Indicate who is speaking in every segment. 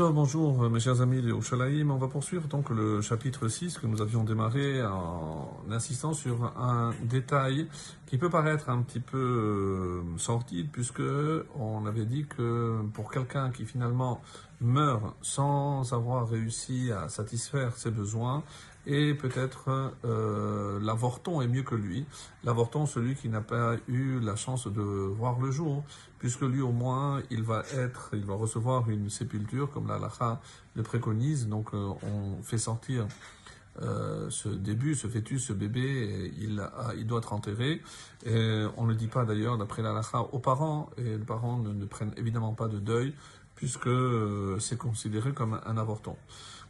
Speaker 1: Bonjour euh, mes chers amis de Oshalaïm. On va poursuivre donc le chapitre 6 que nous avions démarré en insistant sur un détail qui peut paraître un petit peu euh, sortide puisque on avait dit que pour quelqu'un qui finalement meurt sans avoir réussi à satisfaire ses besoins, et peut-être euh, l'avorton est mieux que lui. L'avorton, celui qui n'a pas eu la chance de voir le jour, puisque lui au moins il va être, il va recevoir une sépulture comme la le préconise. Donc euh, on fait sortir euh, ce début, ce fœtus, ce bébé, il, il doit être enterré. On ne le dit pas d'ailleurs d'après la aux parents, et les parents ne prennent évidemment pas de deuil puisque euh, c'est considéré comme un avorton.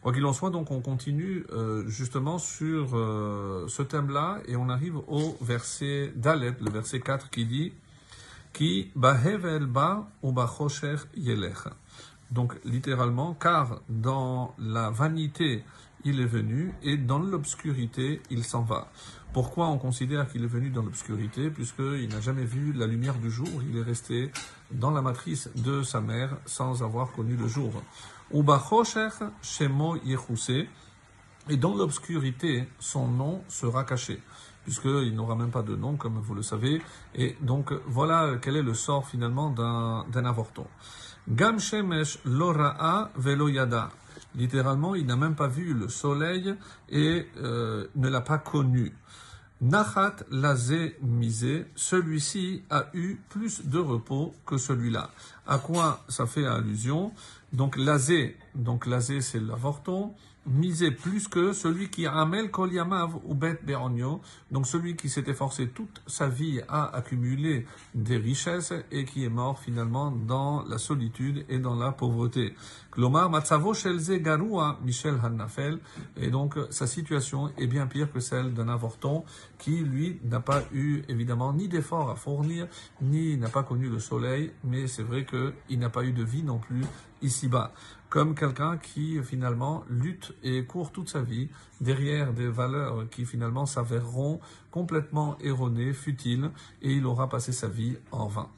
Speaker 1: Quoi qu'il en soit, donc on continue euh, justement sur euh, ce thème-là et on arrive au verset Dalet, le verset 4 qui dit Ki bahevel ba ou yelech. Donc littéralement, car dans la vanité il est venu et dans l'obscurité il s'en va. Pourquoi on considère qu'il est venu dans l'obscurité Puisqu'il n'a jamais vu la lumière du jour, il est resté dans la matrice de sa mère sans avoir connu le jour. et dans l'obscurité, son nom sera caché, puisqu'il n'aura même pas de nom, comme vous le savez. Et donc, voilà quel est le sort finalement d'un avorton. Gam shemesh lora'a velo yada. Littéralement, il n'a même pas vu le soleil et euh, ne l'a pas connu. Nachat lazé misé, celui-ci a eu plus de repos que celui-là. À quoi ça fait allusion? Donc lazé, donc lazé c'est l'avorton, misé plus que celui qui ramel kol yamav ou bet beronio, donc celui qui s'est efforcé toute sa vie à accumuler des richesses et qui est mort finalement dans la solitude et dans la pauvreté. Matzavo shelze garua Michel Hannafel, et donc sa situation est bien pire que celle d'un avorton qui lui n'a pas eu évidemment ni d'efforts à fournir, ni n'a pas connu le soleil, mais c'est vrai qu'il n'a pas eu de vie non plus ici-bas comme quelqu'un qui finalement lutte et court toute sa vie derrière des valeurs qui finalement s'avéreront complètement erronées, futiles, et il aura passé sa vie en vain.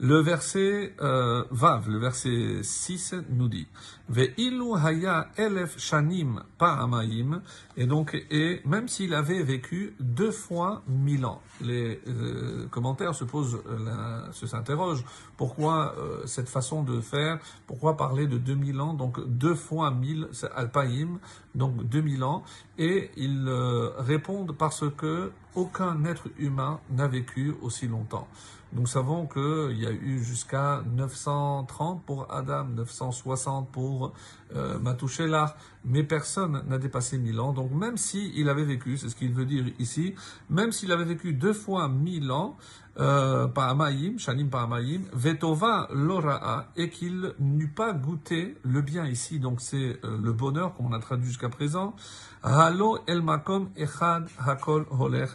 Speaker 1: Le verset euh, Vav, le verset 6 nous dit Ve'ilu haya elef shanim pa'amayim et donc et même s'il avait vécu deux fois mille ans. Les euh, commentaires se posent, euh, se s'interrogent. Pourquoi euh, cette façon de faire, pourquoi parler de 2000 ans, donc deux fois mille, c'est alpaïm, donc 2000 ans, et ils répondent parce que aucun être humain n'a vécu aussi longtemps. Nous savons qu'il y a eu jusqu'à 930 pour Adam, 960 pour euh, mais personne n'a dépassé 1000 ans. Donc même s'il avait vécu, c'est ce qu'il veut dire ici, même s'il avait vécu deux fois 1000 ans, Pa'amayim, Shanim Pa'amayim, Vetova Lora'a, et qu'il n'eût pas goûté le bien ici, donc c'est euh, le bonheur qu'on a traduit jusqu'à présent, Halo El Makom Echad Hakol Holech,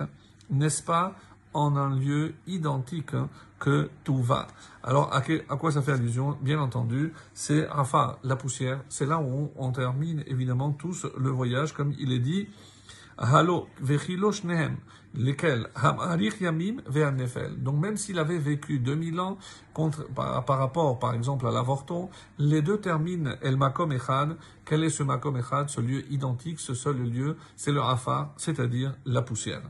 Speaker 1: n'est-ce pas en un lieu identique que tout va. Alors, à, quoi ça fait allusion? Bien entendu, c'est Rafa, la poussière. C'est là où on, termine évidemment tous le voyage, comme il est dit. Halo, lesquels Donc même s'il avait vécu 2000 ans par, rapport par exemple à l'avorton, les deux terminent el makom. Quel est ce makom echad Ce lieu identique, ce seul lieu, c'est le Rafa, c'est-à-dire la poussière.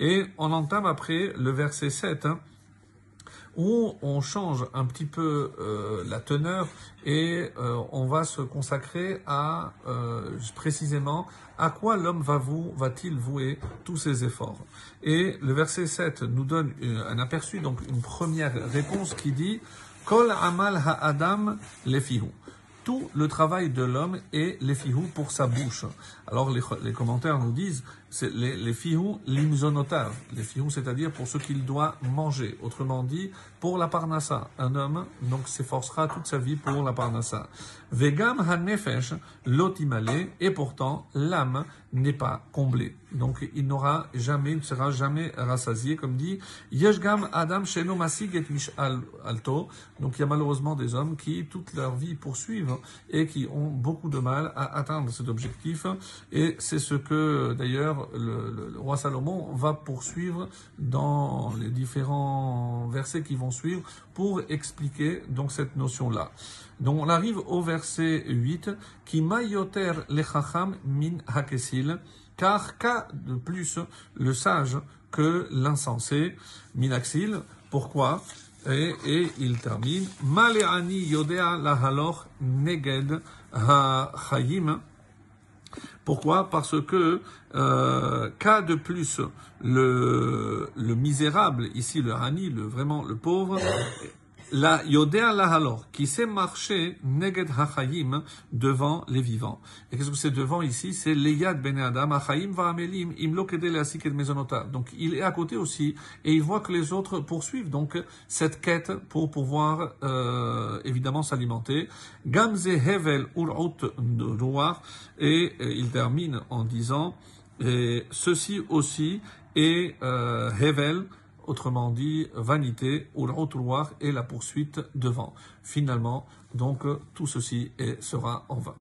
Speaker 1: Et on entame après le verset 7, hein, où on change un petit peu euh, la teneur et euh, on va se consacrer à euh, précisément à quoi l'homme va vous va-t-il vouer tous ses efforts. Et le verset 7 nous donne un aperçu, donc une première réponse qui dit Kol amal lefihu tout le travail de l'homme est les fihou pour sa bouche. Alors les, commentaires nous disent, c'est les, les fihou limzonotav, les fihou c'est-à-dire pour ce qu'il doit manger. Autrement dit, pour la parnassa. Un homme donc s'efforcera toute sa vie pour la parnassa. Vegam hanefesh lotimale, et pourtant l'âme n'est pas comblée. Donc il n'aura jamais, il ne sera jamais rassasié, comme dit Yeshgam Adam Sheno Masig et Alto. Donc il y a malheureusement des hommes qui toute leur vie poursuivent et qui ont beaucoup de mal à atteindre cet objectif. Et c'est ce que d'ailleurs le, roi Salomon va poursuivre dans les différents versets qui vont suivre pour expliquer donc cette notion-là. Donc on arrive au verset 8, qui mayoter lechacham min hakesil, car qu'a de plus le sage que l'insensé, minaxil, pourquoi? Et, il termine, Maleani yodea lahaloch neged ha pourquoi? Parce que euh, cas de plus le, le misérable, ici le Hani, le, vraiment le pauvre, la Yodea Lahalor, qui sait marcher Neged Hachayim devant les vivants. Et qu'est-ce que c'est devant ici? C'est Leyad Ben Adam, Hachayim Va'amelim, Imlo Kedele Asik Mezonota. Donc il est à côté aussi et il voit que les autres poursuivent donc cette quête pour pouvoir euh, évidemment s'alimenter. Gamze Hevel Ur'ut Ruach et euh, il termine en disant et ceci aussi est euh, Hevel autrement dit vanité ou le et la poursuite devant. Finalement, donc tout ceci sera en vain.